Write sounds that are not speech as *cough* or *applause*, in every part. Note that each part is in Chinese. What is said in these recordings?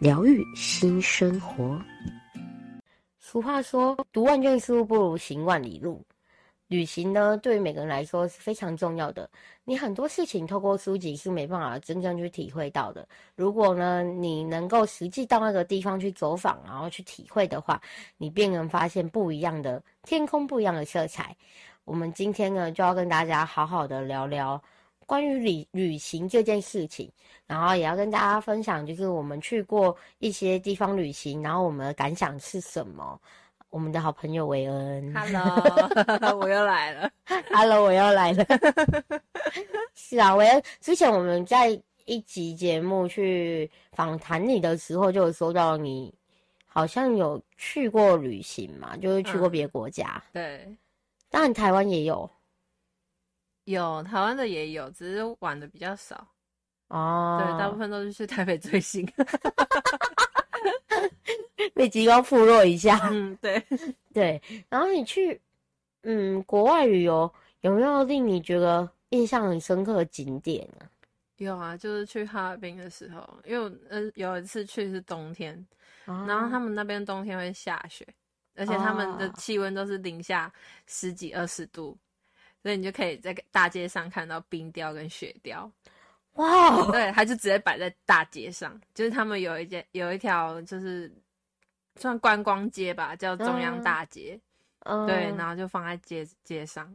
疗愈新生活。俗话说：“读万卷书不如行万里路。”旅行呢，对于每个人来说是非常重要的。你很多事情透过书籍是没办法真正去体会到的。如果呢，你能够实际到那个地方去走访，然后去体会的话，你便能发现不一样的天空，不一样的色彩。我们今天呢，就要跟大家好好的聊聊。关于旅旅行这件事情，然后也要跟大家分享，就是我们去过一些地方旅行，然后我们的感想是什么？我们的好朋友维恩，Hello，我又来了，Hello，我又来了。*laughs* *laughs* 是啊，维恩，之前我们在一集节目去访谈你的时候，就有说到你好像有去过旅行嘛，就是去过别的国家。嗯、对，当然台湾也有。有台湾的也有，只是玩的比较少哦。对，大部分都是去台北追星，*laughs* 被极光附落一下。嗯，对对。然后你去嗯国外旅游，有没有令你觉得印象很深刻的景点呢？有啊，就是去哈尔滨的时候，因为呃有一次去是冬天，哦、然后他们那边冬天会下雪，而且他们的气温都是零下十几二十度。所以你就可以在大街上看到冰雕跟雪雕，哇 Wow！对，它就直接摆在大街上，就是他们有一间有一条就是算观光街吧，叫中央大街，嗯、对，然后就放在街街上，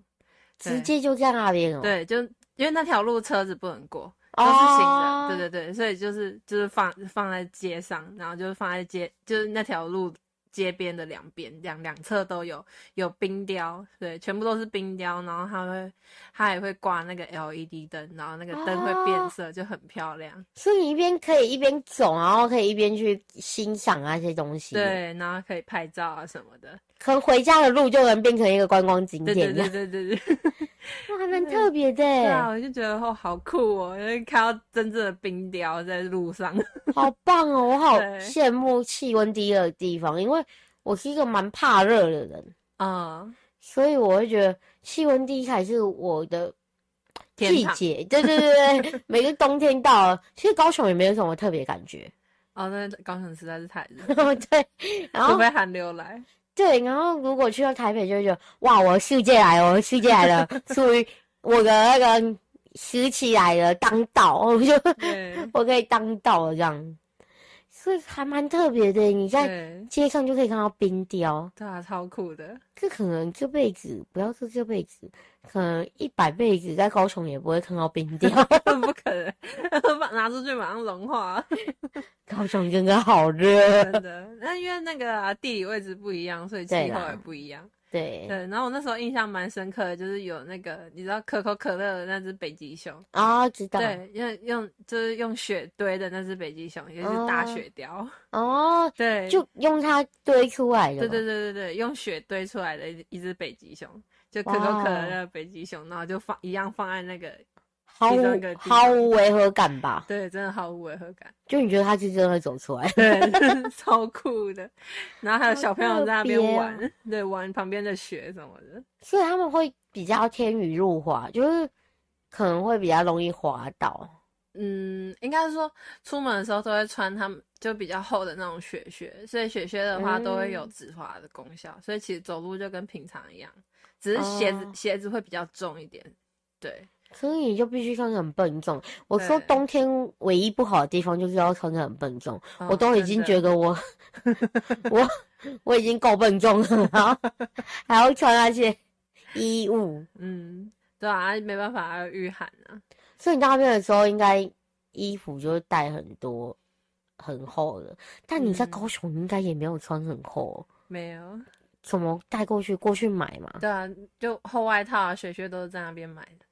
直接就在那边哦。对，就因为那条路车子不能过，都是行人，oh. 对对对，所以就是就是放放在街上，然后就是放在街，就是那条路。街边的两边，两两侧都有有冰雕，对，全部都是冰雕，然后它会，它也会挂那个 LED 灯，然后那个灯会变色，就很漂亮。哦、所以你一边可以一边走，然后可以一边去欣赏那些东西。对，然后可以拍照啊什么的。可回家的路就能变成一个观光景点。对对对对 *laughs* 对，*laughs* 哇，还蛮特别的。对啊，我就觉得哦，好酷哦，因为看到真正的冰雕在路上，好棒哦！*laughs* 我好羡慕气温低的地方，因为我是一个蛮怕热的人啊，嗯、所以我会觉得气温低才是我的季节。对对对对，*laughs* 每个冬天到了，其实高雄也没有什么特别感觉。哦，那高雄实在是太热。*laughs* 对，然后除非寒流来。对，然后如果去到台北，就会觉得哇，我的世界来了，我的世界来了，属于我的那个时期来了，当道，*laughs* 我就我可以当道了这样，所以还蛮特别的。你在街上就可以看到冰雕，对啊，超酷的。这可能这辈子，不要说这辈子，可能一百辈子在高雄也不会看到冰雕，*laughs* 不可能，*laughs* 把拿出去马上融化。高雄真的好热，真的。那因为那个、啊、地理位置不一样，所以气候也不一样。对对。然后我那时候印象蛮深刻的，就是有那个你知道可口可乐的那只北极熊啊、哦，知道。对，用用就是用雪堆的那只北极熊，也是大雪雕。*laughs* 哦，对，就用它堆出来的。对对对对对，用雪堆出来的一一只北极熊，就可口可乐的北极熊，然后就放一样放在那个。毫无毫无违和感吧？对，真的毫无违和感。就你觉得他是真的会走出来？对，*laughs* 超酷的。然后还有小朋友在那边玩，啊、对，玩旁边的雪什么的。所以他们会比较天雨路滑，就是可能会比较容易滑倒。嗯，应该是说出门的时候都会穿他们就比较厚的那种雪靴，所以雪靴的话都会有止滑的功效。嗯、所以其实走路就跟平常一样，只是鞋子、哦、鞋子会比较重一点。对。所以你就必须穿得很笨重。我说冬天唯一不好的地方就是要穿得很笨重，我都已经觉得我，*laughs* 哦、我我已经够笨重了，然后 *laughs* 还要穿那些衣物。嗯，对啊，没办法，要御寒啊。所以你到那边的时候，应该衣服就会带很多很厚的。但你在高雄应该也没有穿很厚，没有。怎么带过去？过去买嘛？对啊，就厚外套啊、雪靴都是在那边买的。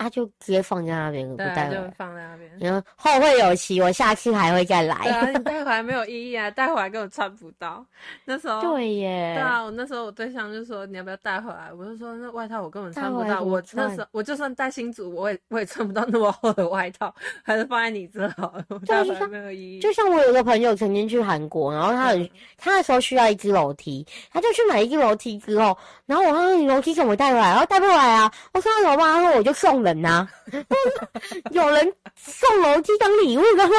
啊，就直接放在那边，不带回来，就放在那边。然后后会有期，我下次还会再来。对啊，你带回来没有 *laughs* 意义啊，带回来根本穿不到。那时候对耶，对啊，我那时候我对象就说你要不要带回来，我就说那外套我根本穿不到，我那时候我就算带新组，我也我也穿不到那么厚的外套，还是放在你这好了，带回来没有意义。就像我有一个朋友曾经去韩国，然后他很、嗯、他那时候需要一只楼梯，他就去买一个楼梯之后，然后我说你楼梯怎么带回来？然后带不回来啊，我说那怎么办？然后我就送人。呐，*laughs* 有人送楼梯当礼物的吗？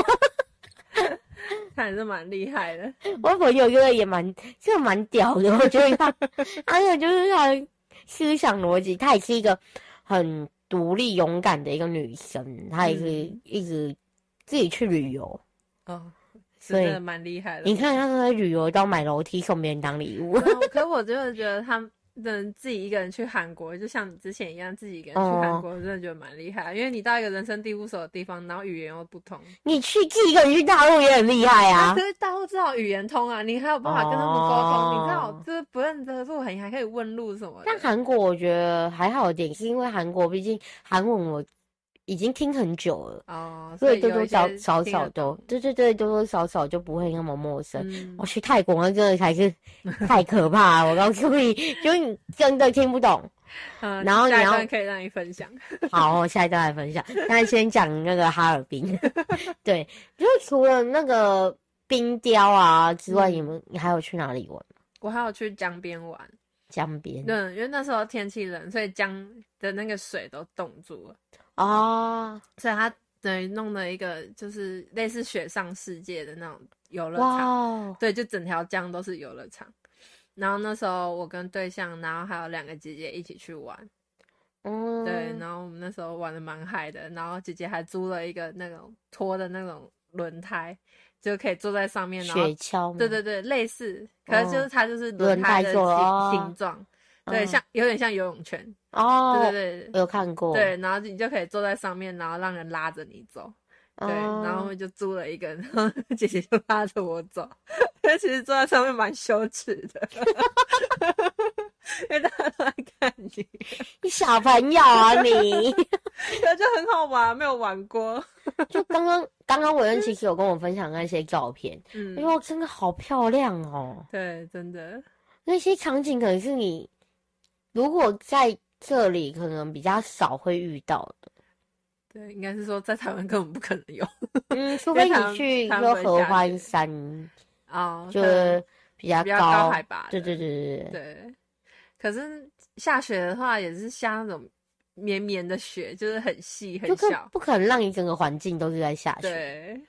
他 *laughs* 还是蛮厉害的。我朋友觉得也蛮，这个蛮屌的。我觉得他，还有就是他思想逻辑，她也是一个很独立勇敢的一个女生。她也是一直自己去旅游。哦，真的蛮厉害的。你看，他在旅游都买楼梯送别人当礼物。可我真的觉得他。人自己一个人去韩国，就像你之前一样，自己一个人去韩国，我真的觉得蛮厉害。因为你到一个人生地不熟的地方，然后语言又不通。你去自己一个人去大陆也很厉害啊！可是大陆至少语言通啊，你还有办法跟他们沟通。你知道，就是不认得路，你还可以问路什么的。但韩国我觉得还好一点，是因为韩国毕竟韩文我。已经听很久了哦，所以多多少少少都，对对对，多多少少就不会那么陌生。嗯、我去泰国那真的才是太可怕了，*laughs* 我告诉你，就你真的听不懂。*laughs* 嗯，然后你要可以让你分享。*laughs* 好，我下一段来分享。那先讲那个哈尔滨，对，就是除了那个冰雕啊之外，你们、嗯、你还有去哪里玩？我还有去江边玩。江边，对，因为那时候天气冷，所以江的那个水都冻住了。哦，oh. 所以他等于弄了一个就是类似雪上世界的那种游乐场，Wow. 对，就整条江都是游乐场。然后那时候我跟对象，然后还有两个姐姐一起去玩，嗯，oh. 对，然后我们那时候玩的蛮嗨的。然后姐姐还租了一个那种拖的那种轮胎，就可以坐在上面，然后雪橇，对对对，类似，可是就是它就是轮胎的形形状。对，像有点像游泳圈哦，对对对，有看过。对，然后你就可以坐在上面，然后让人拉着你走。对，然后就租了一个，然后 *laughs* 姐姐就拉着我走。*laughs* 但其实坐在上面蛮羞耻的，*laughs* 因为大家都在看你。你小朋友啊你，那就很好玩，没有玩过。就刚刚刚刚，伟恩其实有跟我分享那些照片，嗯，哎呦，真的好漂亮哦。对，真的，那些场景可能是你。如果在这里可能比较少会遇到的，对，应该是说在台湾根本不可能有，嗯，*laughs* 除非你去说合欢山啊，就是比较高，海拔，对对对对对。对，可是下雪的话也是下那种绵绵的雪，就是很细很小，不可能让你整个环境都是在下雪。对。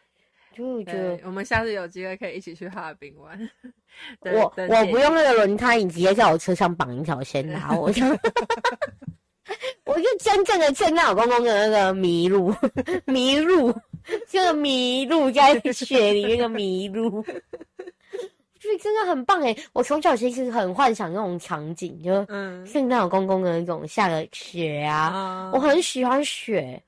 就觉得我们下次有机会可以一起去哈尔滨玩。*laughs* 我我不用那个轮胎，你直接在我车上绑一条线拉我就 *laughs* *laughs* 我就真正的见到我公公的那个麋鹿，麋鹿，这个麋鹿在雪里面个麋鹿，就是真的很棒诶。我从小其实很幻想那种场景，就嗯，圣诞老公公的那种下了雪啊，嗯、我很喜欢雪。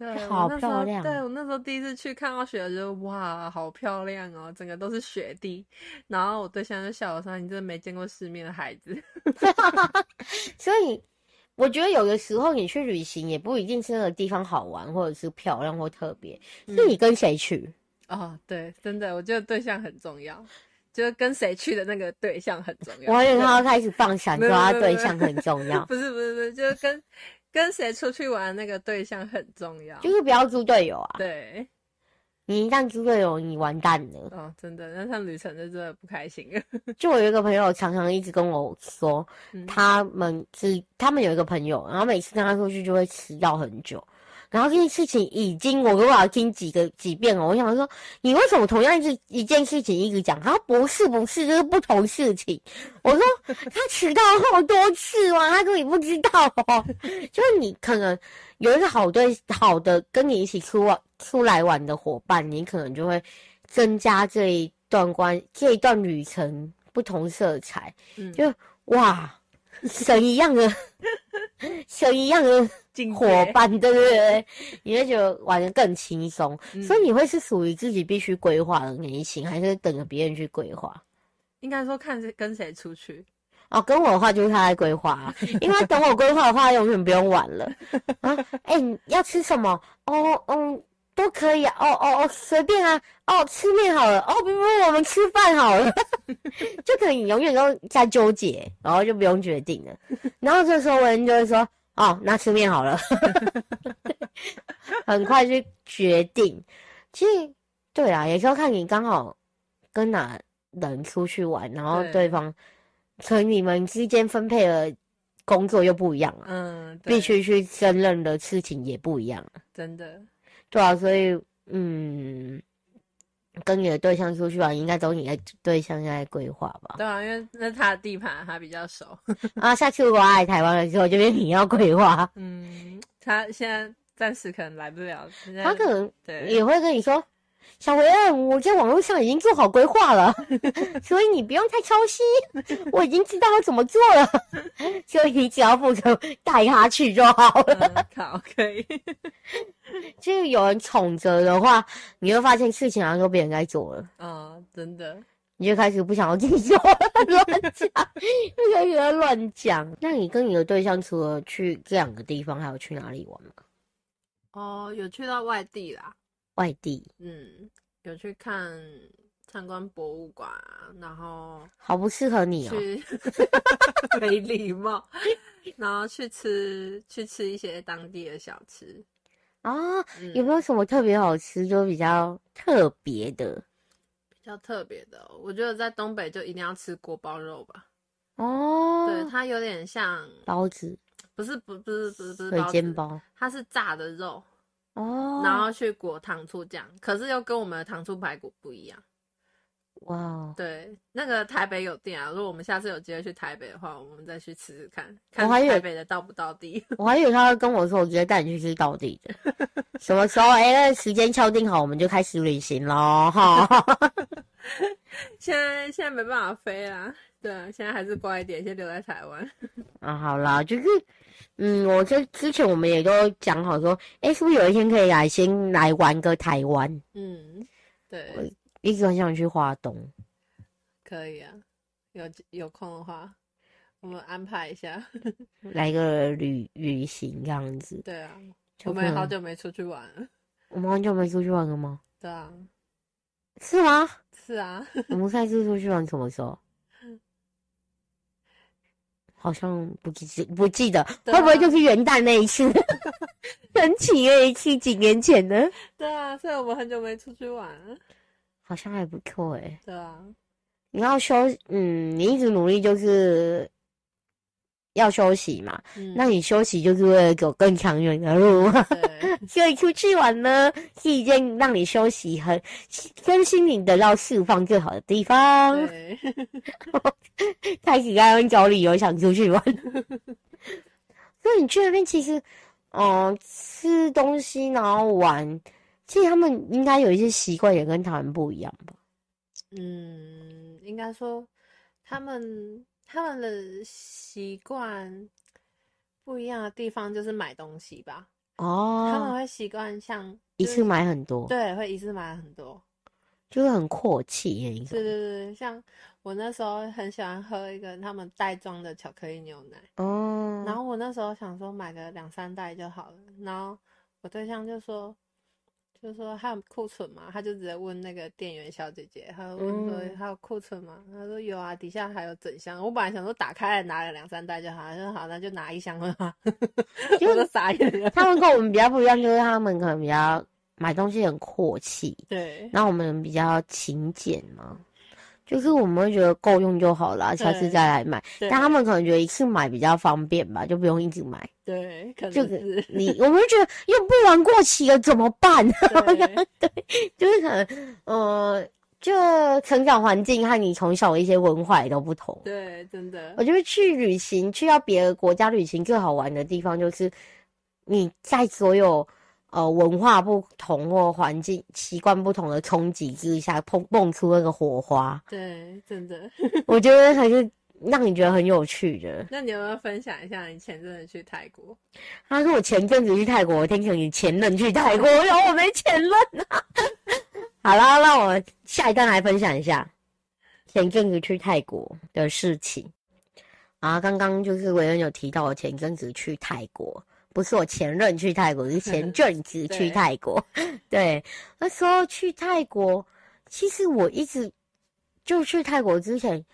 对，好漂亮！对，我那时候第一次去看到雪，就哇，好漂亮哦，整个都是雪地。然后我对象就笑我说：“你真的没见过世面的孩子。*laughs* ”所以我觉得有的时候你去旅行也不一定是那个地方好玩，或者是漂亮或特别，是你跟谁去。嗯、哦，对，真的，我觉得对象很重要，就是跟谁去的那个对象很重要。我以为他要开始放 *laughs* 闪，说他对象很重要。*laughs* 不是不是不是，就是跟。跟谁出去玩，那个对象很重要，就是不要猪队友啊。对，你一旦猪队友，你完蛋了。哦，真的，那趟旅程就真的不开心。就我有一个朋友，常常一直跟我说，嗯、他们是他们有一个朋友，然后每次跟他出去就会迟到很久。然后这件事情已经我都要听几个几遍了。我想说，你为什么同样一一件事情一直讲？他说不是不是，就是不同事情。我说他迟到好多次吗？他说你不知道哦。*laughs* 就是你可能有一个好对好的跟你一起出玩出来玩的伙伴，你可能就会增加这一段关这一段旅程不同色彩。嗯，就哇，神一样的 *laughs* 神一样的。伙伴，对不对？你会觉得玩的更轻松，嗯、所以你会是属于自己必须规划的类型，还是等着别人去规划？应该说看是跟谁出去哦，跟我的话就是他在规划啊，*laughs* 因为等我规划的话，永远不用玩了啊。哎、欸，你要吃什么？哦，嗯，都可以啊。哦哦哦，随便啊。哦，吃面好了。哦，不不不，我们吃饭好了。*laughs* 就可能永远都在纠结，然后就不用决定了。*laughs* 然后这时候我人就会说：哦，那吃面好了。*laughs* 很快就决定。其实，对啊，有时候看你刚好跟哪人出去玩，然后对方。所以你们之间分配的工作又不一样了，嗯，必须去胜任的事情也不一样了，真的，对啊，所以嗯，跟你的对象出去玩，应该都你的对象在规划吧？对啊，因为那他的地盘他比较熟 *laughs* 啊。下次如果来台湾的时候，就变你要规划。嗯，他现在暂时可能来不了，他可能对也会跟你说。小维，我在网络上已经做好规划了，*laughs* 所以你不用太操心，我已经知道要怎么做了，*laughs* 所以你只要负责带他去就好了。嗯、好，可以。*laughs* 就是有人宠着的话，你会发现事情好像都别人在做了。嗯，真的，你就开始不想要自己做了，乱讲，越来越乱讲。那你跟你的对象除了去这两个地方，还有去哪里玩吗？哦，有去到外地啦。外地，嗯，有去看参观博物馆，然后好不适合你哦，*laughs* 没礼貌，然后去吃去吃一些当地的小吃啊，嗯、有没有什么特别好吃，就比较特别的？比较特别的，我觉得在东北就一定要吃锅包肉吧。哦，对，它有点像包子，不是，不，不是，不是，不是水煎包，它是炸的肉。哦，然后去裹糖醋酱，可是又跟我们的糖醋排骨不一样。哇哦，对，那个台北有店啊。如果我们下次有机会去台北的话，我们再去吃吃看，看台北的到不到地。*laughs* 我还以为他会跟我说，我直接带你去吃到地的。什么时候？哎、欸，那时间敲定好，我们就开始旅行喽。哈，*laughs* 现在现在没办法飞啦。对啊，现在还是乖一点，先留在台湾。*laughs* 啊，好啦，就是。嗯，我这之前我们也都讲好说，哎、欸，是不是有一天可以来先来玩个台湾？嗯，对，我一直很想去华东。可以啊，有有空的话，我们安排一下，*laughs* 来个旅旅行这样子。对啊，我们也好久没出去玩了。我们很久没出去玩了吗？对啊，是吗？是啊，我们上次出去玩什么时候？好像不记不记得，啊、会不会就是元旦那一次？*laughs* 神奇那一次几年前呢？对啊，所以我们很久没出去玩了，好像还不错哎、欸。对啊，你要休，嗯，你一直努力就是。要休息嘛？嗯、那你休息就是为了走更长远的路 *laughs* 所以出去玩呢，是一件让你休息和身心灵得到释放最好的地方。*laughs* 开始刚刚找理由想出去玩。*laughs* 所以你去那边其实，嗯、呃，吃东西然后玩，其实他们应该有一些习惯也跟台湾不一样吧？嗯，应该说他们。他们的习惯不一样的地方就是买东西吧。哦，他们会习惯像一次买很多，对，会一次买很多，就是很阔气那种。对对对，像我那时候很喜欢喝一个他们袋装的巧克力牛奶。哦，然后我那时候想说买个两三袋就好了，然后我对象就说。就是说还有库存吗？他就直接问那个店员小姐姐，他问说还有库存吗？他说有啊，底下还有整箱。我本来想说打开来拿了两三袋就好，他说好，那就拿一箱了嘛。*laughs* 就是傻眼了。他们跟我们比较不一样，就是他们可能比较买东西很阔气，对。然后我们比较勤俭嘛。就是我们会觉得够用就好了，下次再来买。但他们可能觉得一次买比较方便吧，就不用一直买。对，可能是就是你，我们会觉得用不完过期了怎么办？对，*laughs* 对，就是可能，呃，就成长环境和你从小的一些文化也都不同。对，真的。我觉得去旅行，去到别的国家旅行最好玩的地方，就是你在所有。呃，文化不同或环境习惯不同的冲击之下，碰蹦出那个火花。对，真的，*laughs* 我觉得还是让你觉得很有趣的。那你有没有分享一下你前阵子去泰国？他说我前阵子去泰国，我听成你前任去泰国，*laughs* 然后我没前任啊。*laughs* 好啦，那我下一段来分享一下前阵子去泰国的事情。啊，刚刚就是维恩有提到，我前阵子去泰国，不是我前任去泰国，是前 *laughs* 阵子去泰国。对，*laughs* 对，那时候去泰国，其实我一直就去泰国之前，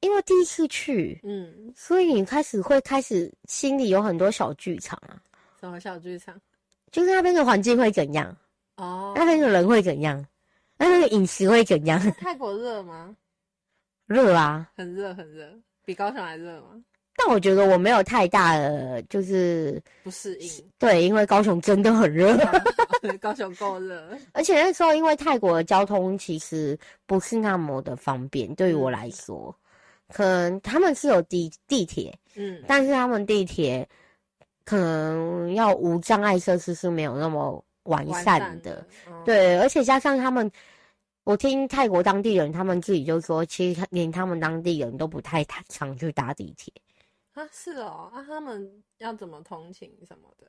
因为第一次去，嗯，所以你开始会开始心里有很多小剧场啊。什么小剧场？就是那边的环境会怎样？哦，那边的人会怎样？那边的饮食会怎样？*laughs* 泰国热吗？热啊，很热很热，比高雄还热吗？但我觉得我没有太大的就是不适应。对，因为高雄真的很热，*laughs* 高雄够热。*laughs* 而且那时候因为泰国的交通其实不是那么的方便，对于我来说，嗯、可能他们是有地地铁，嗯，但是他们地铁可能要无障碍设施是没有那么完善的，善的嗯、对，而且加上他们。我听泰国当地人他们自己就说，其实连他们当地人都不太常去搭地铁啊。是哦，啊，他们要怎么通勤什么的？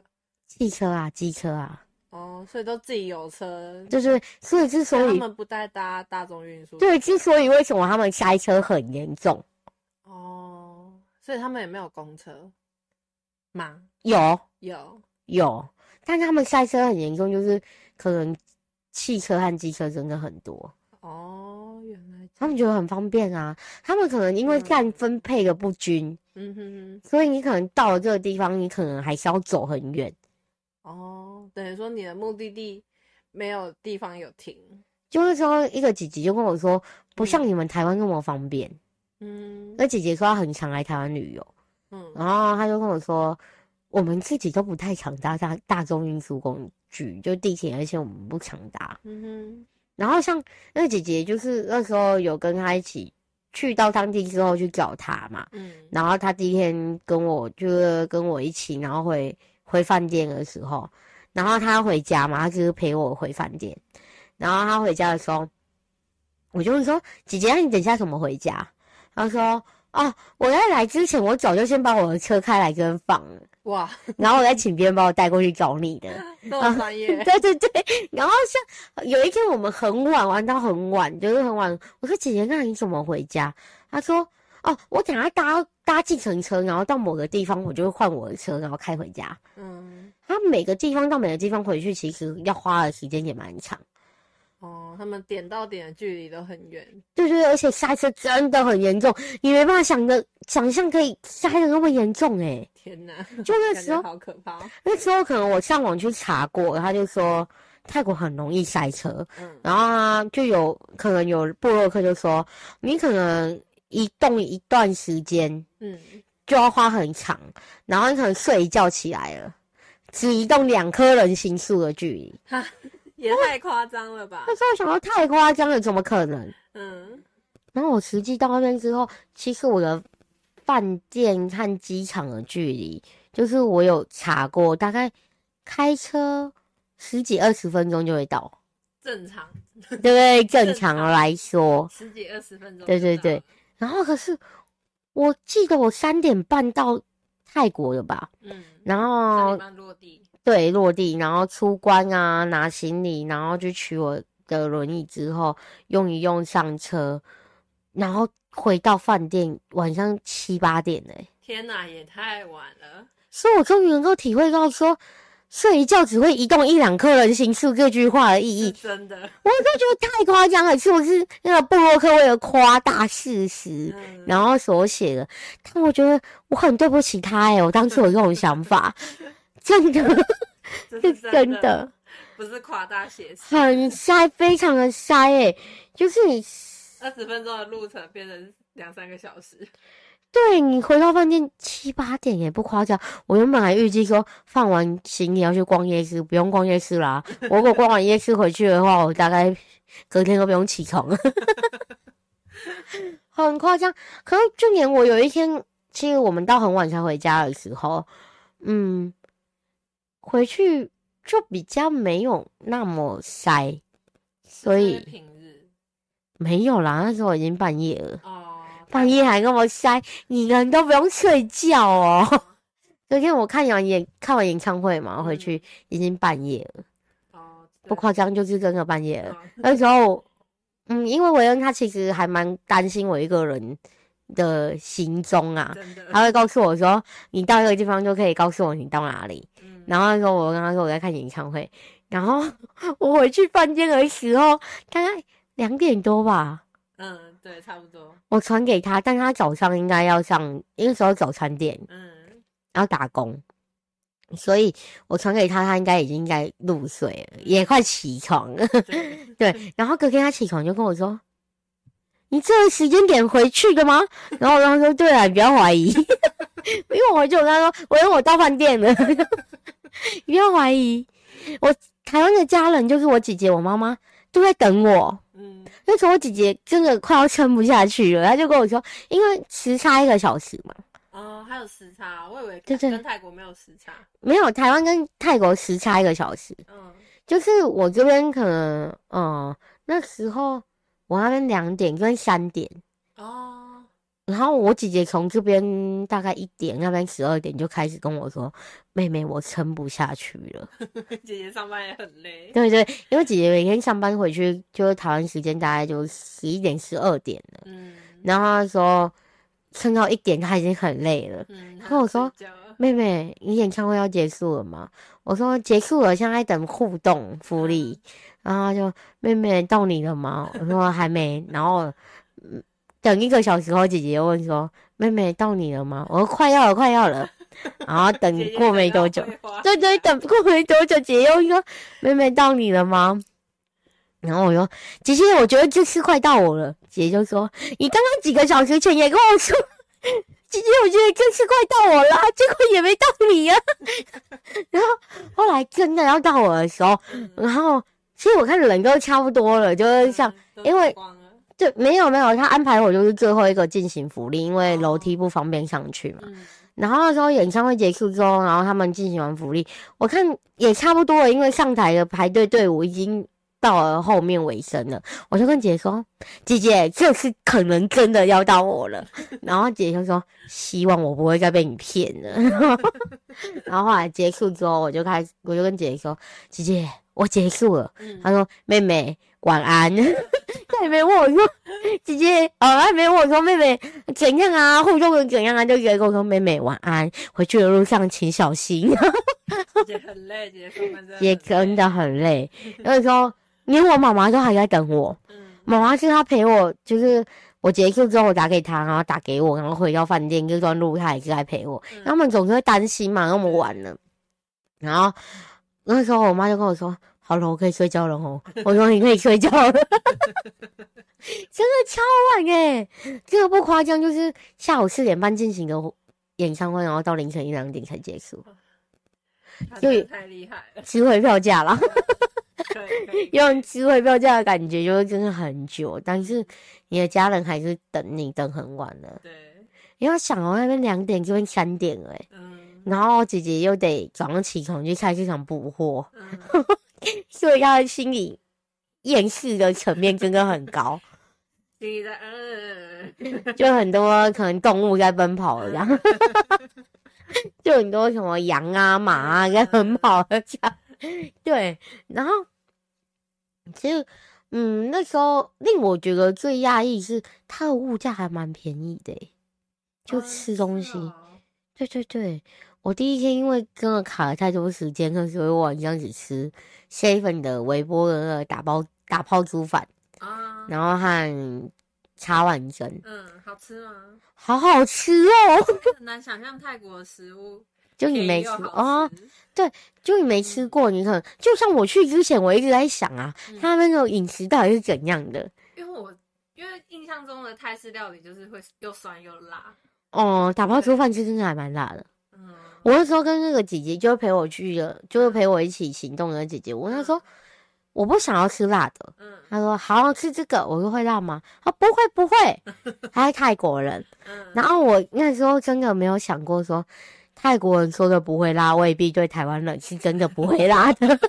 汽车啊，机车啊。哦，所以都自己有车。就是，所以之所以他们不带搭大众运输。对，之所以为什么他们塞车很严重？哦，所以他们也没有公车吗？有，有，有，但是他们塞车很严重，就是可能。汽车和机车真的很多哦，原来他们觉得很方便啊。他们可能因为站分配的不均，嗯哼哼，所以你可能到了这个地方，你可能还是要走很远。哦，等于说你的目的地没有地方有停。就是说，一个姐姐就跟我说，不像你们台湾那么方便。嗯，那姐姐说她很常来台湾旅游，嗯，然后她就跟我说。我们自己都不太常搭大大众运输工具，就地铁，而且我们不常搭。嗯哼。然后像那个姐姐，就是那时候有跟她一起去到当地之后去找他嘛。嗯。然后他第一天跟我就是跟我一起，然后回回饭店的时候，然后他回家嘛，他就是陪我回饭店。然后他回家的时候，我就会说：“姐姐，那你等一下怎么回家？”他说。哦，我在来之前，我早就先把我的车开来这边放了。哇！然后我再请别人把我带过去找你的。*laughs* 这么专业。*laughs* 对对对。然后像有一天我们很晚玩到很晚，就是很晚。我说姐姐，那你怎么回家？他说：哦，我等下搭搭计程车，然后到某个地方，我就会换我的车，然后开回家。嗯。他每个地方到每个地方回去，其实要花的时间也蛮长。哦，他们点到点的距离都很远，对对对，而且塞车真的很严重，你没办法想的想象可以塞的那么严重哎！天哪，就那时候好可怕。那时候可能我上网去查过，他就说泰国很容易塞车，嗯，然后啊就有可能有布洛克就说，你可能移动一段时间，嗯，就要花很长，然后你可能睡一觉起来了，只移动两颗人行数的距离。哈也太夸张了吧！那时候想到太夸张了，怎么可能？嗯。然后我实际到那边之后，其实我的饭店和机场的距离，就是我有查过，大概开车十几二十分钟就会到。正常。对不对？正常来说，十几二十分钟。对对对。然后可是，我记得我三点半到泰国了吧？嗯。然后。三点半落地。对，落地，然后出关啊，拿行李，然后去取我的轮椅之后，用一用上车，然后回到饭店，晚上七八点嘞。天哪，也太晚了。所以我终于能够体会到说，睡一觉只会移动一两颗人行树这句话的意义。真的，我都觉得太夸张了，是不是那个布洛克为了夸大事实，嗯、然后所写的？但我觉得我很对不起他哎、欸，我当初有这种想法。*laughs* 真的，是真的，不是夸大写实，很塞，非常的塞诶、欸，就是你二十分钟的路程变成两三个小时，对，你回到饭店七八点也不夸张。我原本还预计说放完行李要去逛夜市，不用逛夜市啦。*laughs* 我如果逛完夜市回去的话，我大概隔天都不用起床了，*laughs* 很夸张。可是就连我有一天，其实我们到很晚才回家的时候，嗯。回去就比较没有那么塞，所以平日没有啦。那时候已经半夜了，哦，半夜还那么塞，你人都不用睡觉哦。昨天我看完演看完演唱会嘛，嗯、回去已经半夜了，哦，不夸张，就是真的半夜了。哦、那时候，嗯，因为维恩他其实还蛮担心我一个人的行踪啊，他会告诉我说，你到一个地方就可以告诉我你到哪里。嗯，然后那时候我跟他说我在看演唱会，然后 *laughs* 我回去饭店的时候大概两点多吧。嗯，对，差不多。我传给他，但他早上应该要上，那时候早餐店，嗯，要打工，所以我传给他，他应该已经在入睡了，也快起床了。对，*laughs* 对，然后隔天他起床就跟我说：“你这个时间点回去的吗？” *laughs* 然后我跟他说：“对啊，你不要怀疑，因为我回去我跟他说，我因为我到饭店了，*laughs* 你不要怀疑。我台湾的家人就是我姐姐、我妈妈都在等我。”嗯，那时候我姐姐真的快要撑不下去了，她就跟我说，因为时差一个小时嘛。哦，还有时差，我以为对对跟泰国没有时差。没有，台湾跟泰国时差一个小时。嗯，就是我这边可能，嗯，那时候我那边两点跟三点。哦。然后我姐姐从这边大概一点，那边十二点就开始跟我说：“妹妹，我撑不下去了。*laughs* ”姐姐上班也很累。对对，因为姐姐每天上班回去就是台湾时间大概就十一点、十二点了。嗯。然后她说撑到一点，她已经很累了。跟我说：“妹妹，你演唱会要结束了吗？”我说：“结束了，现在等互动福利。嗯”然后她就：“妹妹，到你了吗？”我说：“还没。”然后嗯。等一个小时后，姐姐又问说：“妹妹到你了吗？”我说：“快要了，快要了。”然后等过没多久，对对，等过没多久，姐姐又说：“妹妹到你了吗？”然后我说：“姐姐，我觉得这次快到我了。”姐姐就说：“你刚刚几个小时前也跟我说，姐姐，我觉得这次快到我了，结果也没到你啊。*laughs* ”然后后来真的要到我的时候，然后其实我看人都差不多了，就是像因为。对，没有没有，他安排我就是最后一个进行福利，因为楼梯不方便上去嘛。嗯、然后那时候演唱会结束之后，然后他们进行完福利，我看也差不多了，因为上台的排队队伍已经到了后面尾声了。我就跟姐姐说：“姐姐，这次可能真的要到我了。”然后姐姐就说：“希望我不会再被你骗了。*laughs* ”然后后来结束之后，我就开始，我就跟姐姐说：“姐姐，我结束了。嗯”她说：“妹妹。”晚安，*laughs* *laughs* 他也没问我说，姐姐，哦，还没问我说，妹妹怎样啊？互动的怎样啊？就直接跟我说，妹妹晚安，回去的路上请小心。*laughs* 姐姐很累，姐姐说也真的很累。那时候连我妈妈都还在等我。妈妈是她陪我，就是我结束之后我打给她，然后打给我，然后回到饭店这段路，她也是在陪我。他们总是会担心嘛，那么晚了。然后那时候我妈就跟我说。好了，我可以睡觉了哦。*laughs* 我说你可以睡觉了，*laughs* 真的超晚诶，这个不夸张，就是下午四点半进行的演唱会，然后到凌晨一两点才结束，就太厉害了，值回票价了。*laughs* 用值回票价的感觉，就是真的很久，但是你的家人还是等你等很晚了。对，你要想哦，那边两点就会三点了，嗯，然后姐姐又得早上起床去菜市场补货。嗯 *laughs* 所以他的心理厌世的层面真的很高，*laughs* 就很多可能动物在奔跑了，然 *laughs* 后就很多什么羊啊、马啊在奔跑了，这样。对。然后其实，嗯，那时候令我觉得最讶异是它的物价还蛮便宜的，就吃东西，对对对。我第一天因为真的卡了太多时间，所以我晚上只吃 seven 的微波的那个打包打泡猪饭啊，然后和茶碗蒸。嗯，好吃吗？好好吃哦！很难想象泰国的食物，*laughs* 就你没吃哦？对，就你没吃过，你可能就像我去之前，我一直在想啊，他们那种饮食到底是怎样的？因为我因为印象中的泰式料理就是会又酸又辣。哦，打泡猪饭其实还蛮辣的。我那时候跟那个姐姐就陪我去了，就是陪我一起行动的姐姐。我那时候我不想要吃辣的，嗯，她说好好吃这个，我说会辣吗？她不会不会，*laughs* 她是泰国人，嗯，然后我那时候真的没有想过说泰国人说的不会辣，未必对台湾人是真的不会辣的。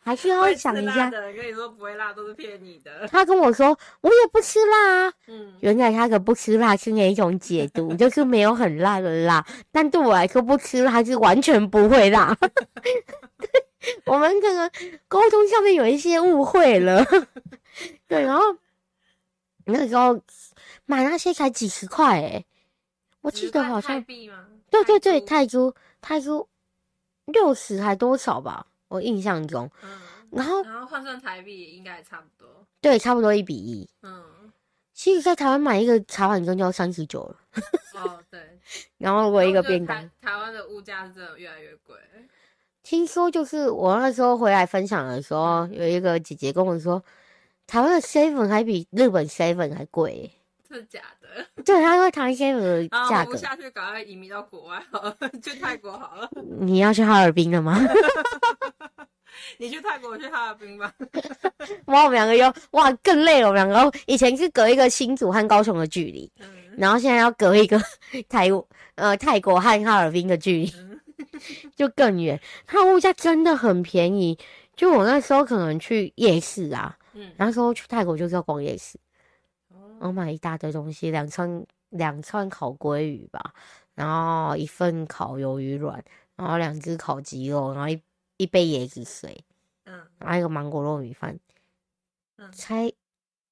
还是要想一下。跟你说不会辣都是骗你的。他跟我说我也不吃辣啊。嗯，原来他可不吃辣是那一种解读，就是没有很辣的辣。但对我来说，不吃辣是完全不会辣。*laughs* 对，我们可能沟通上面有一些误会了。*laughs* 对，然后 *laughs* 那个时候买那些才几十块诶、欸，我记得好像。对对对，泰铢泰铢六十还多少吧？我印象中。嗯。然后然后换算台币也应该也差不多。对，差不多一比一。嗯。其实，在台湾买一个茶碗蒸就要三十九了。哦，对。然后我一个便当。台湾的物价是真的越来越贵。听说就是我那时候回来分享的时候，有一个姐姐跟我说，台湾的 seven 还比日本 seven 还贵。是假的。*laughs* 对，他说台湾 seven 的价格。我下去赶快移民到国外好了，*laughs* 去泰国好了。你要去哈尔滨了吗？*laughs* 你去泰国，我去哈尔滨吧。哇，我们两个又哇更累了。我们两个以前是隔一个新竹和高雄的距离，嗯、然后现在要隔一个台呃泰国和哈尔滨的距离，嗯、就更远。它物价真的很便宜。就我那时候可能去夜市啊，嗯，那时候去泰国就是要逛夜市，我、嗯、买一大堆东西，两串两串烤鲑鱼吧，然后一份烤鱿鱼卵，然后两只烤鸡肉，然后一。一杯椰子水，嗯，然后一个芒果糯米饭，嗯，才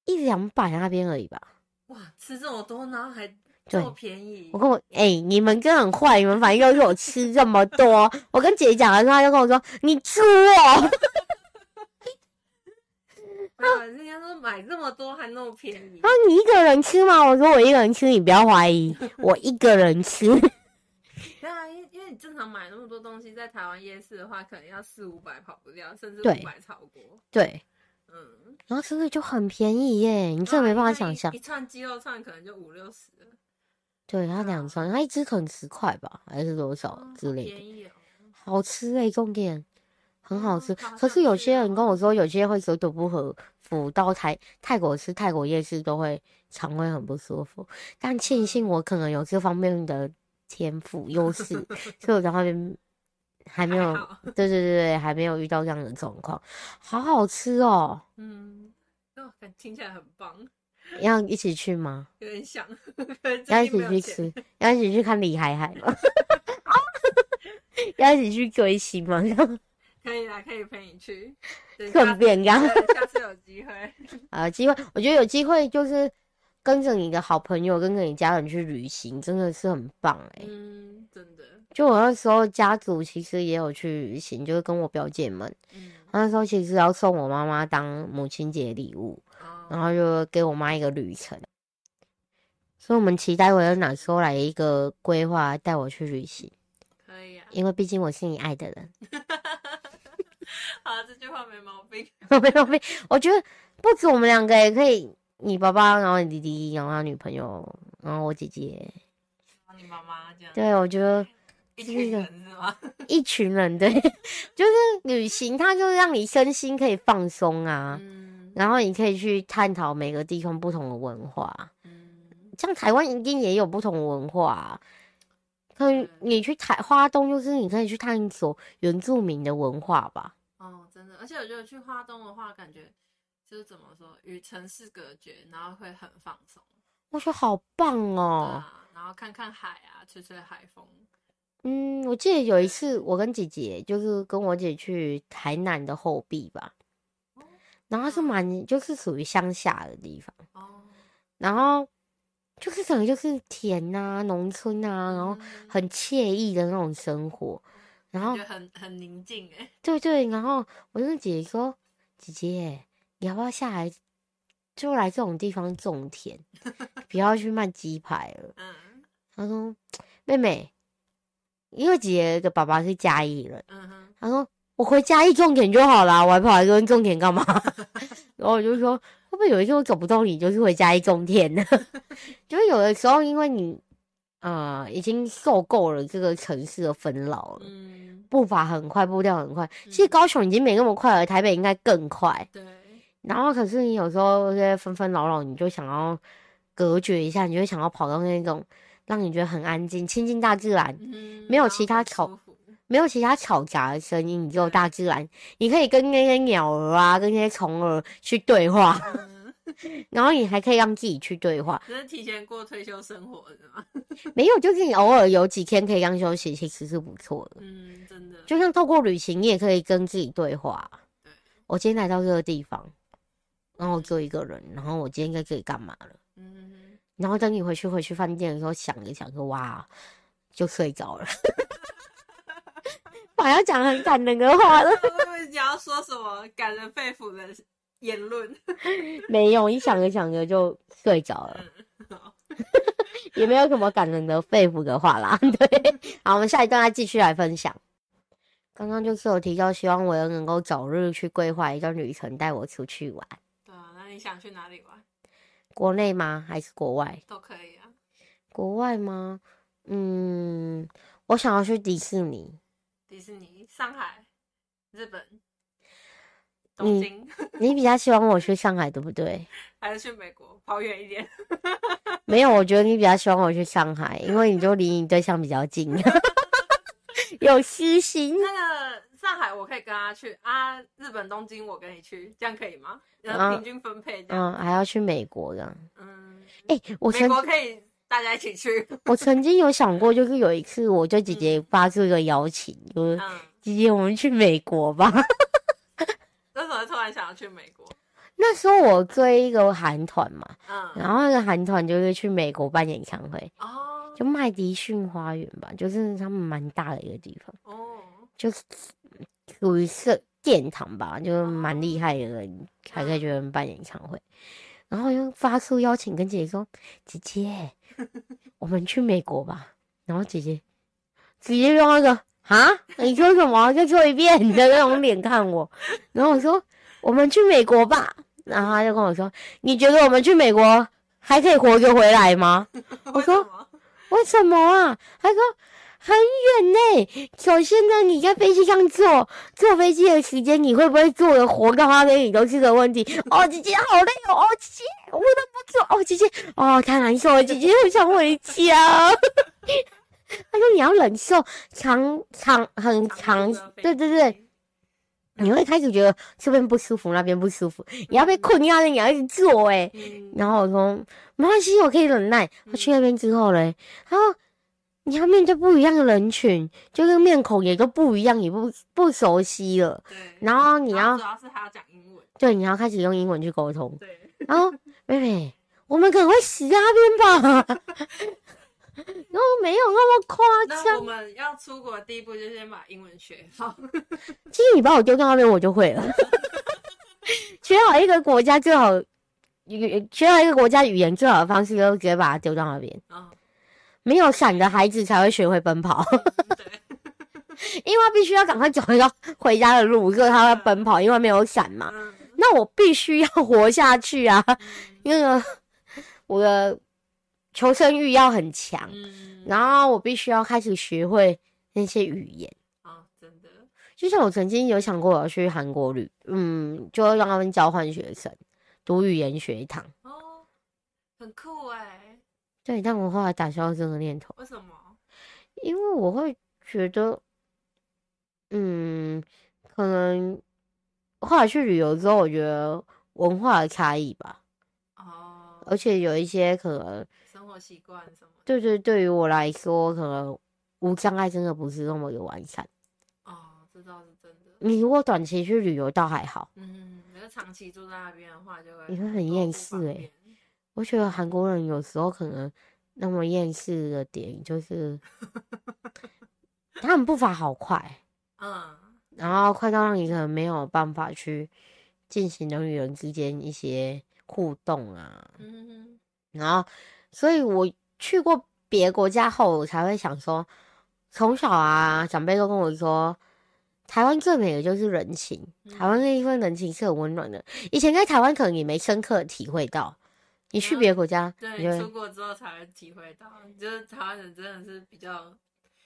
一两百那边而已吧。哇，吃这么多，然后还这么便宜。我跟我哎、欸，你们真的很坏，你们反正又是我吃这么多。我跟姐姐讲的时候，她就跟我说：“你猪哦。*laughs* ”啊，人家说买这么多还那么便宜。啊，你一个人吃吗？我说我一个人吃，你不要怀疑，*laughs* 我一个人吃。*laughs* 对啊因因为你正常买那么多东西，在台湾夜市的话，可能要四五百跑不掉，甚至五百超过。对，嗯，然后真的就很便宜耶，你真的没办法想象。一串鸡肉串可能就五六十。对，它两串，它一只可能十块吧，还是多少之类的。便宜哦，好吃哎，重点很好吃。可是有些人跟我说，有些会水土不服，服到泰泰国吃泰国夜市都会肠胃很不舒服。但庆幸我可能有这方面的。天赋优势，所以我在外面还没有，好对对对对，还没有遇到这样的状况，好好吃哦。嗯，哦，听起来很棒。要一起去吗？*laughs* 有点想，*laughs* 要一起去吃，要一起去看李海海吗？*laughs* 要一起去追星吗？可以啦，可以陪你去。顺便这样，下次有机会。*laughs* 啊，机会，我觉得有机会就是。跟着你的好朋友，跟着你家人去旅行，真的是很棒哎、欸。嗯，真的。就我那时候家族其实也有去旅行，就是跟我表姐们。嗯。那时候其实要送我妈妈当母亲节礼物，哦、然后就给我妈一个旅程。所以我们期待我要哪时候来一个规划带我去旅行。可以啊。因为毕竟我是你爱的人。*laughs* 好，这句话没毛病。*laughs* 没毛病。我觉得不止我们两个也可以。你爸爸，然后你弟弟，然后他女朋友，然后我姐姐，然后你妈妈这样。对，我觉得一群人是吗？*laughs* 一群人，对，*laughs* 就是旅行，它就让你身心可以放松啊。嗯。然后你可以去探讨每个地方不同的文化。嗯。像台湾一定也有不同文化啊。可以，你去台花东，就是你可以去探索原住民的文化吧。哦，真的，而且我觉得去花东的话，感觉。就是怎么说，与城市隔绝，然后会很放松。我觉得好棒哦！啊，然后看看海啊，吹吹海风。嗯，我记得有一次，我跟姐姐就是跟我姐去台南的后壁吧，哦、然后是蛮就是属于乡下的地方哦，然后就是整个就是田啊、农村啊，然后很惬意的那种生活，然后很很宁静哎。*laughs* 对对，然后我就跟姐姐说：“姐姐。”你要不要下来，就来这种地方种田，不要去卖鸡排了。*laughs* 嗯，他说：“妹妹，因为姐姐的爸爸是嘉义人。”嗯哼，他说：“我回嘉义种田就好了，我还跑来跟种田干嘛？*laughs* ”然后我就说：“会不会有一天我走不动你，就是回家一种田呢？”就是有的时候，因为你呃已经受够了这个城市的纷扰了，嗯，步伐很快，步调很快。其实高雄已经没那么快了，台北应该更快。对。然后，可是你有时候这些纷纷扰扰，你就想要隔绝一下，你就想要跑到那种让你觉得很安静、亲近大自然，嗯、没有其他吵，没有其他吵杂的声音，你只有大自然，你可以跟那些鸟儿啊、跟那些虫儿去对话，嗯、然后你还可以让自己去对话。只是提前过退休生活是吗？没有，就是你偶尔有几天可以让休息，其实是不错的。嗯，真的。就像透过旅行，你也可以跟自己对话。对，我今天来到这个地方。然后我就一个人，然后我今天在这里干嘛了？嗯，然后等你回去回去饭店的时候，想着想着，哇，就睡着了。*laughs* 我还要讲很感人的话了。*laughs* 你要说什么感人肺腑的言论？*laughs* 没有，一想着想着就睡着了。嗯 *laughs* 也没有什么感人的肺腑的话啦。*laughs* 对，好，我们下一段再继续来分享。刚刚就是有提到，希望我能够早日去规划一段旅程，带我出去玩。对啊，那你想去哪里玩？国内吗？还是国外？都可以啊。国外吗？嗯，我想要去迪士尼。迪士尼、上海、日本、东京。你，*laughs* 你比较希望我去上海，对不对？还是去美国，跑远一点？*laughs* 没有，我觉得你比较希望我去上海，因为你就离你对象比较近，*laughs* 有私心。那个上海我可以跟他去啊，日本东京我跟你去，这样可以吗？然后平均分配这样。嗯，还要去美国的。嗯，哎、欸，我美国可以大家一起去。我曾经有想过，就是有一次我对姐姐发出一个邀请，嗯、就是姐姐我们去美国吧。那时候突然想要去美国。那时候我追一个韩团嘛，嗯，然后那个韩团就是去美国办演唱会，哦，就麦迪逊花园吧，就是他们蛮大的一个地方，哦，就是属于是殿堂吧，就是蛮厉害的人还可以去办演唱会，然后又发出邀请跟姐姐说：“姐姐，*laughs* 我们去美国吧。”然后姐姐直接用那个啊，你说什么？再说一遍你的那种脸看我，然后我说。我们去美国吧，然后他就跟我说：“你觉得我们去美国还可以活着回来吗？”我说：“为什么啊？”他说：“很远呢。首先呢，你在飞机上坐坐飞机的时间，你会不会坐的活到那里都是个问题。”哦，姐姐好累哦，哦姐姐我都不坐哦，姐姐哦太难受了，姐姐我想回家。*laughs* 他说：“你要忍受长长很长，对对对。”你会开始觉得这边不舒服，那边不舒服，你要被困压着，你要一直坐哎。然后我说没关系，我可以忍耐。他去那边之后嘞，他说你要面对不一样的人群，就是面孔也都不一样，也不不熟悉了。对。然后你要主要是他要讲英文。对，你要开始用英文去沟通。对。然后妹妹，我们可能会死在那边吧。*laughs* *laughs* 然后没有那么夸张。我们要出国的第一步就先把英文学好。其实你把我丢到那边，我就会了。*laughs* 学好一个国家最好，语学好一个国家语言最好的方式，就是直接把它丢到那边。哦。没有伞的孩子才会学会奔跑。*laughs* 因为他必须要赶快走一个回家的路，如果他会奔跑，因为没有伞嘛。嗯。那我必须要活下去啊！因为我的。求生欲要很强，嗯，然后我必须要开始学会那些语言啊，真的。就像我曾经有想过我要去韩国旅，嗯，就让他们交换学生，读语言学堂。哦，很酷哎。对，但我后来打消了这个念头。为什么？因为我会觉得，嗯，可能后来去旅游之后，我觉得文化的差异吧。哦。而且有一些可能。习惯什么？对对，对于我来说，可能无障碍真的不是那么的完善。哦，这倒是真的。你如果短期去旅游倒还好，嗯，如果长期住在那边的话，就会你会很厌世诶。我觉得韩国人有时候可能那么厌世的点就是，*laughs* 他们步伐好快，嗯，然后快到让你可能没有办法去进行人与人之间一些互动啊，嗯，然后。所以我去过别国家后，我才会想说，从小啊，长辈都跟我说，台湾最美的就是人情，台湾那一份人情是很温暖的。以前在台湾可能也没深刻体会到，你去别的国家，嗯、对，出国之后才会体会到，就是台湾人真的是比较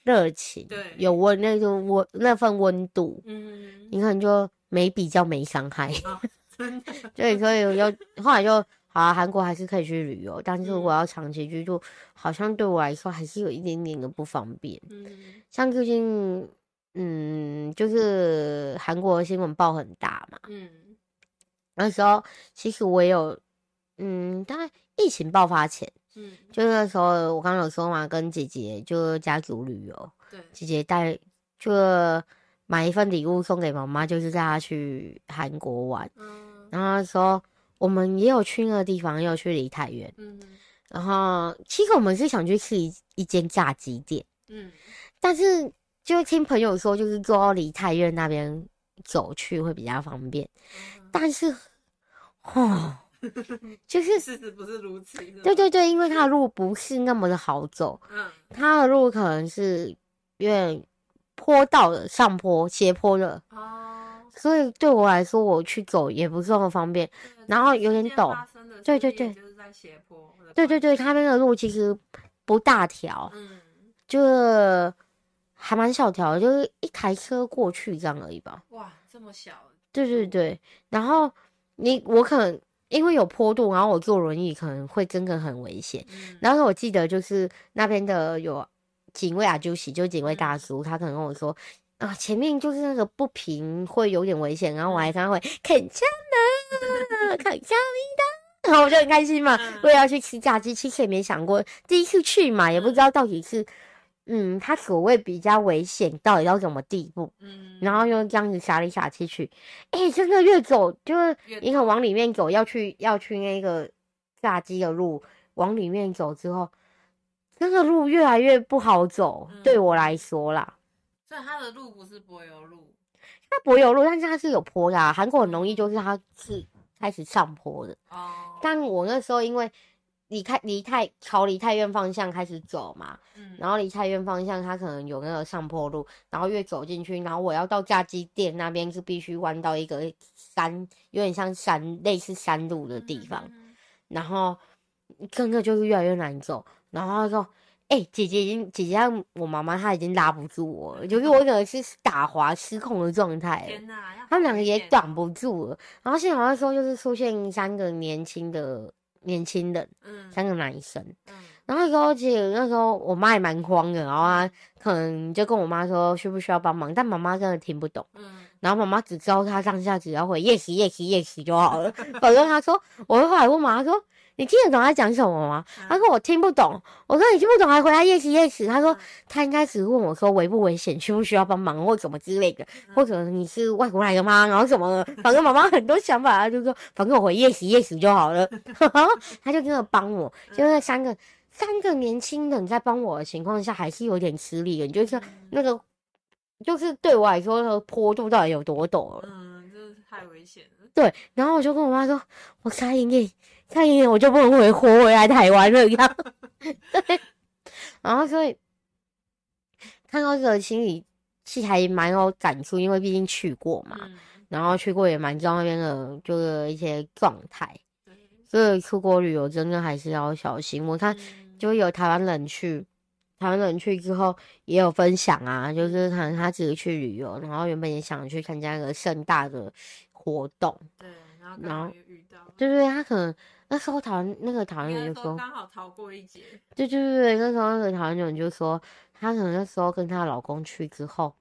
热情，对，有温那种温那份温度，嗯，你可能就没比较没伤害，哦、真的，*laughs* 对，所以我就后来就。好啊，韩国还是可以去旅游，但是如果要长期居住，嗯，好像对我来说还是有一点点的不方便。嗯，像最近，嗯，就是韩国的新闻报很大嘛。嗯，那时候其实我也有，嗯，大概疫情爆发前，嗯，就那时候我刚刚有说嘛，跟姐姐就家族旅游，对，姐姐带就买一份礼物送给妈妈，就是带她去韩国玩。嗯，然后说。我们也有去那个地方，也有去梨泰院。嗯，然后其实我们是想去吃一一间炸鸡店。嗯，但是就听朋友说，就是坐到梨泰院那边走去会比较方便。嗯、但是，哦，*laughs* 就是事实不是如此。对对对，因为它的路不是那么的好走。嗯，它的路可能是有点坡道的上坡斜坡的。哦。所以对我来说，我去走也不是那么方便，然后有点陡。对对对，就是在斜坡。对对对，它那个路其实不大条，嗯，就还蛮小条，就是一台车过去这样而已吧。哇，这么小。对对对，然后你我可能因为有坡度，然后我坐轮椅可能会真的很危险。嗯，然后我记得就是那边的有警卫啊，就喜就警卫大叔，他可能跟我说。啊，前面就是那个不平，会有点危险，然后我还刚刚会铿锵的，铿锵的，*laughs* 然后我就很开心嘛，我也要去吃炸鸡，其实也没想过第一次去嘛，也不知道到底是，嗯，他所谓比较危险到底到什么地步，嗯，然后又这样子傻里傻气去，哎、欸，真的越走就是你可往里面走，要去要去那个炸鸡的路，往里面走之后，那个路越来越不好走，对我来说啦。所以它的路不是柏油路，它柏油路，但是它是有坡的啊。韩国很容易就是它是开始上坡的哦。但我那时候因为离开离太朝离太院方向开始走嘛，嗯，然后离太院方向它可能有那个上坡路，然后越走进去，然后我要到炸鸡店那边是必须弯到一个山，有点像山类似山路的地方，嗯嗯，然后真的就是越来越难走，然后他说。哎、欸，姐姐已经，姐姐让我妈妈她已经拉不住我了，就是我可能是打滑失控的状态。天哪，他们两个也挡不住了。然后幸好那时候就是出现三个年轻的年轻人，嗯，三个男生，嗯，然后那时候其实那时候我妈也蛮慌的，然后她可能就跟我妈说需不需要帮忙，但妈妈真的听不懂，嗯，然后妈妈只知道她上下只要回 yes yes yes 就好了。*laughs* 反正她说，我会后来问妈妈说。你听得懂他讲什么吗？他说我听不懂。我说你听不懂，还回答 yes yes。他说他应该只问我说危不危险，需不需要帮忙或什么之类的，或者你是外国来的吗？然后什么的，反正妈妈很多想法，他就说反正我回 yes yes 就好了。*laughs* *laughs* 他就真的帮我，就那三个三个年轻人在帮我的情况下，还是有点吃力的。就是那个，就是对我来说，那个坡度到底有多陡了？嗯，真的是太危险了。对，然后我就跟我妈说，我差一点。看一眼我就不能回活回来台湾了，一样。*laughs* 对，然后所以看到这个心里其实还蛮有感触，因为毕竟去过嘛，嗯、然后去过也蛮知道那边的，就是一些状态。所以出国旅游真的还是要小心。我看就有台湾人去，台湾人去之后也有分享啊，就是可能他自己去旅游，然后原本也想去参加一个盛大的活动，对，然后遇到，对对对，他可能。那时候台湾那个台湾人就说刚好逃过一劫。对对对，那时候那个台湾人就说，她可能那时候跟她老公去之后，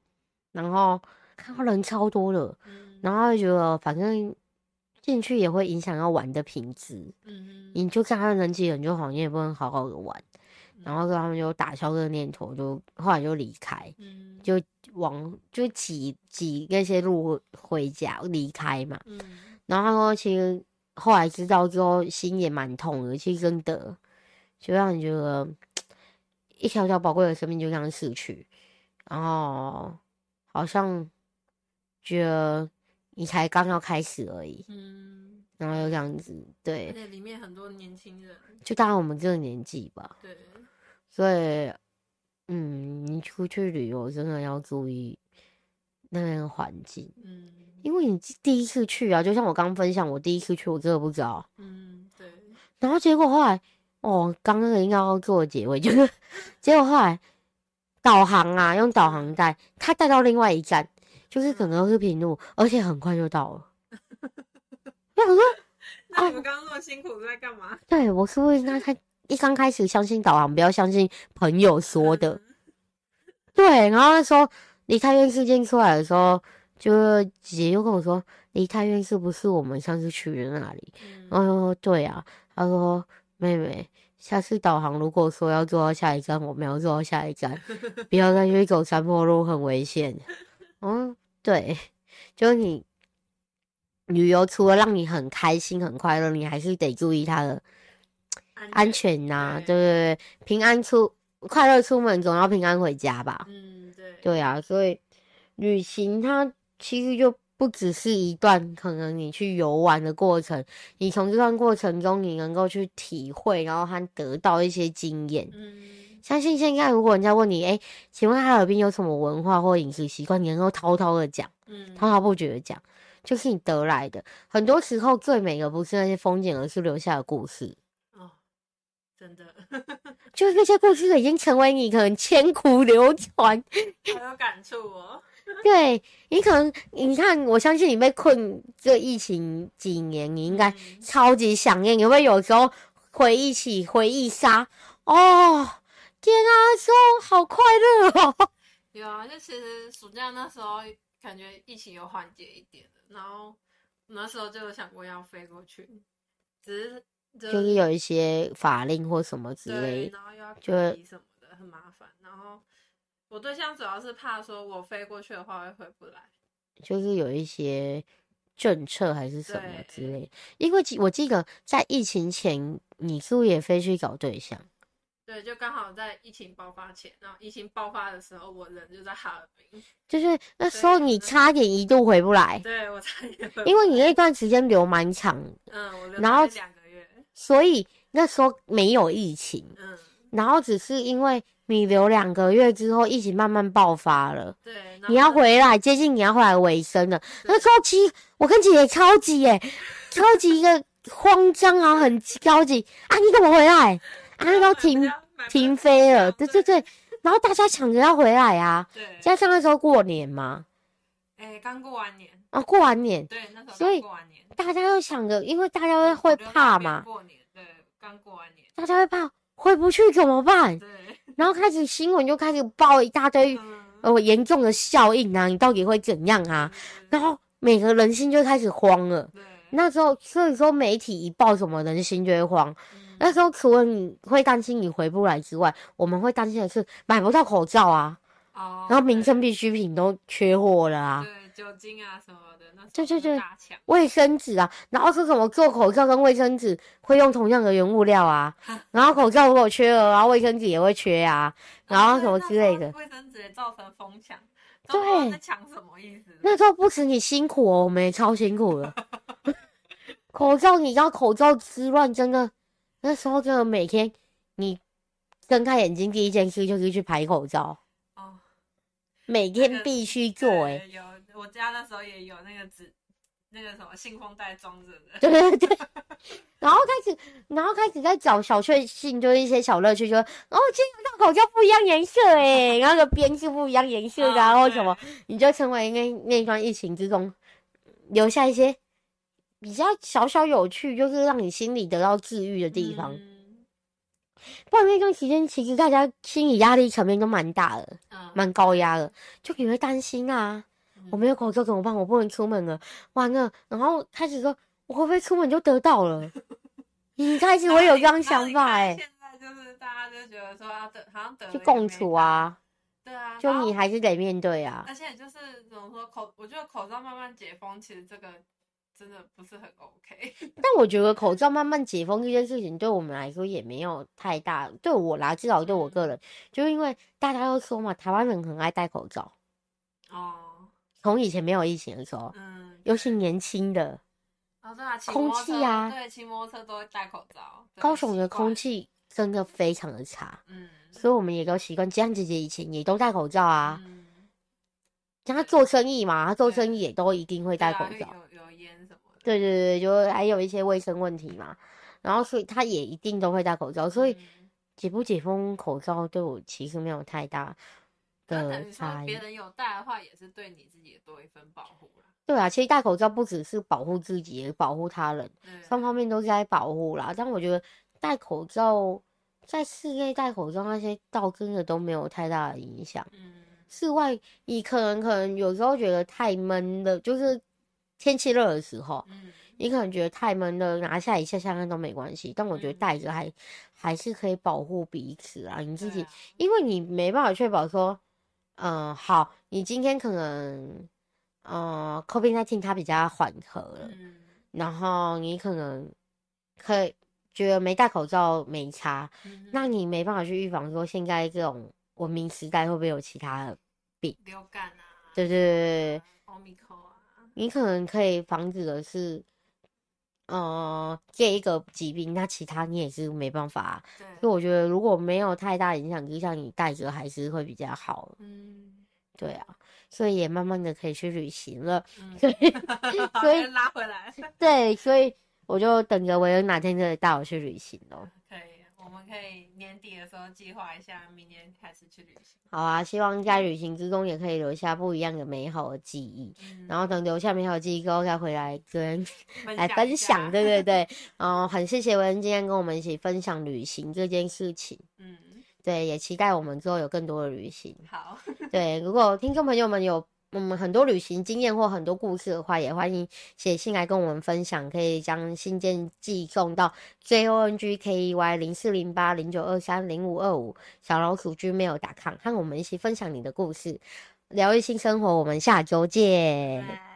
然后看到人超多的，嗯、然后就觉得反正进去也会影响要玩的品质，嗯，你就看他人挤人就好，你也不能好好的玩，嗯、然后他们就打消这个念头，就后来就离开，嗯，就往就挤挤那些路回家离开嘛，嗯，然后他说其实。后来知道之后，心也蛮痛的。其实真的，就让你觉得一条条宝贵的生命就这样逝去，然后好像觉得你才刚要开始而已。嗯，然后又这样子，对。而且里面很多年轻人，就大概我们这个年纪吧。对。所以，嗯，你出去旅游真的要注意那边的环境。嗯。因为你第一次去啊，就像我刚分享，我第一次去，我真的不知道。嗯，对。然后结果后来，哦，刚刚应该要做结尾，就是 *laughs* 结果后来导航啊，用导航带，他带到另外一站，就是可能是平路，而且很快就到了。*laughs* 我想说，*laughs* 那你们刚刚那么辛苦是在干嘛？对，我是不是那他一刚开始相信导航，不要相信朋友说的。嗯、对，然后那时候梨泰院事件出来的时候。就姐姐就跟我说，梨泰院是不是我们上次去的那里？嗯、然后说对啊，她说妹妹，下次导航如果说要坐到下一站，我们要坐到下一站，*laughs* 不要再去走山坡路，很危险。嗯，对，就是你旅游除了让你很开心、很快乐，你还是得注意它的安全呐、啊，对不对，对？平安出快乐出门，总要平安回家吧？嗯，对。对啊，所以旅行它其实就不只是一段可能你去游玩的过程，你从这段过程中你能够去体会，然后还得到一些经验。嗯，相信现在如果人家问你，哎，请问哈尔滨有什么文化或饮食习惯，你能够滔滔的讲，嗯，滔滔不绝的讲。就是你得来的，很多时候最美的不是那些风景，而是留下的故事。哦，真的，就是那些故事已经成为你可能千古流传。好有感触哦。*laughs* 对，你可能，你看，我相信你被困这疫情几年，你应该超级想念。有没有有时候回忆起回忆杀？哦，天啊，说好快乐哦。有啊，就其实暑假那时候。感觉疫情有缓解一点了，然后那时候就有想过要飞过去，只是就，是有一些法令或什么之类，然后又要隔离什么的，很麻烦。然后我对象主要是怕说我飞过去的话会回不来，就是有一些政策还是什么之类。因为我记得在疫情前，你是不是也飞去搞对象？对，就刚好在疫情爆发前，然后疫情爆发的时候，我人就在哈尔滨，就是那时候你差点一度回不来。对，我差点回不来，因为你那段时间留蛮长，嗯，我留了两个月，所以那时候没有疫情，嗯，然后只是因为你留两个月之后，疫情慢慢爆发了，对，你要回来，接近你要回来尾声了，那时候我跟姐姐超级耶，*laughs* 超级一个慌张啊，很着急啊，你怎么回来？啊，都停停飞了，对对对，然后大家抢着要回来啊，对，加上那时候过年嘛，哎、欸，刚过完年。啊，过完年，对，那时候所以过完年，大家都想着，因为大家会会怕嘛，过年，对，刚过完年，大家会怕回不去怎么办？对，然后开始新闻就开始报一大堆、嗯、呃严重的效应啊，你到底会怎样啊？然后每个人心就开始慌了，对，那时候所以说媒体一报什么，人心就会慌。那时候除了你会担心你回不来之外，我们会担心的是买不到口罩啊，哦，然后民生必需品都缺货了啊，对，酒精啊什么的，那对对对，卫生纸啊，然后是什么做口罩跟卫生纸会用同样的原物料啊，*laughs* 然后口罩如果缺了，然后卫生纸也会缺啊，然后什么之类的，卫生纸也造成疯抢，对，抢什么意思？那时候不止你辛苦哦，我们也超辛苦的，*laughs* 口罩你知道口罩之乱真的。那时候真的每天，你睁开眼睛第一件事就是去排口罩。哦，每天必须做哎、欸。有我家那时候也有那个纸，那个什么信封袋装着的。*laughs* 对对对。然后开始，然后开始在找小确幸，就是一些小乐趣，就哦，今天戴口罩不一样颜色诶，*laughs* 然后个边是不一样颜色的，然后什么，你就成为那那段疫情之中留下一些。比较小小有趣，就是让你心里得到治愈的地方。嗯、不然那段时间，其实大家心理压力层面都蛮大的，蛮、嗯、高压的，就你会担心啊，嗯、我没有口罩怎么办？我不能出门了，完了，然后开始说，我会不会出门就得到了？*laughs* 你开始会有这样想法哎、欸。现在就是大家就觉得说要得，好像得就共处啊，对啊，就你还是得面对啊。而且就是怎么说口，我觉得口罩慢慢解封，其实这个。真的不是很 OK，但我觉得口罩慢慢解封这件事情对我们来说也没有太大。对我啦，至少对我个人，嗯、就因为大家都说嘛，台湾人很爱戴口罩。哦。从以前没有疫情的时候，嗯，尤其年轻的。哦，对啊，空气啊，对，骑摩托车都会戴口罩。高雄的空气真的非常的差，嗯，所以我们也都习惯。这样姐姐以前也都戴口罩啊，嗯，像他做生意嘛，他做生意也都一定会戴口罩有烟什么。对对对，就还有一些卫生问题嘛，然后所以他也一定都会戴口罩，所以解不解封口罩对我其实没有太大的差异。别人有戴的话，也是对你自己的多一份保护。对啊，其实戴口罩不只是保护自己，也保护他人，双方面都是在保护啦。但我觉得戴口罩在室内戴口罩那些倒真的都没有太大的影响。嗯，室外你可能可能有时候觉得太闷了，就是。天气热的时候，嗯，你可能觉得太闷了，拿下一下下看都没关系。但我觉得戴着还、嗯、还是可以保护彼此啊，你自己，啊、因为你没办法确保说，嗯、呃，好，你今天可能，嗯，COVID-19 它比较缓和了，嗯、然后你可能可以觉得没戴口罩没差，嗯、那你没办法去预防说现在这种文明时代会不会有其他的病？流感啊，对对对，奥密克啊，你可能可以防止的是。呃，这一个疾病，那其他你也是没办法啊。对，所以我觉得如果没有太大影响，就像你带着还是会比较好。嗯，对啊，所以也慢慢的可以去旅行了。嗯，所以所以 *laughs* 拉回来。对，所以我就等着我有哪天就可以带我去旅行咯。我们可以年底的时候计划一下，明年开始去旅行。好啊，希望在旅行之中也可以留下不一样的美好的记忆。嗯、然后等留下美好的记忆之后，再回来跟来分享。对对对，嗯，*laughs* 很谢谢文恩今天跟我们一起分享旅行这件事情。嗯，对，也期待我们之后有更多的旅行。好，对，如果听众朋友们有。我们很多旅行经验或很多故事的话，也欢迎写信来跟我们分享，可以将信件寄送到 j o n g k e y 零四零八零九二三零五二五小老鼠 gmail.com，和我们一起分享你的故事，聊一新生活。我们下周见。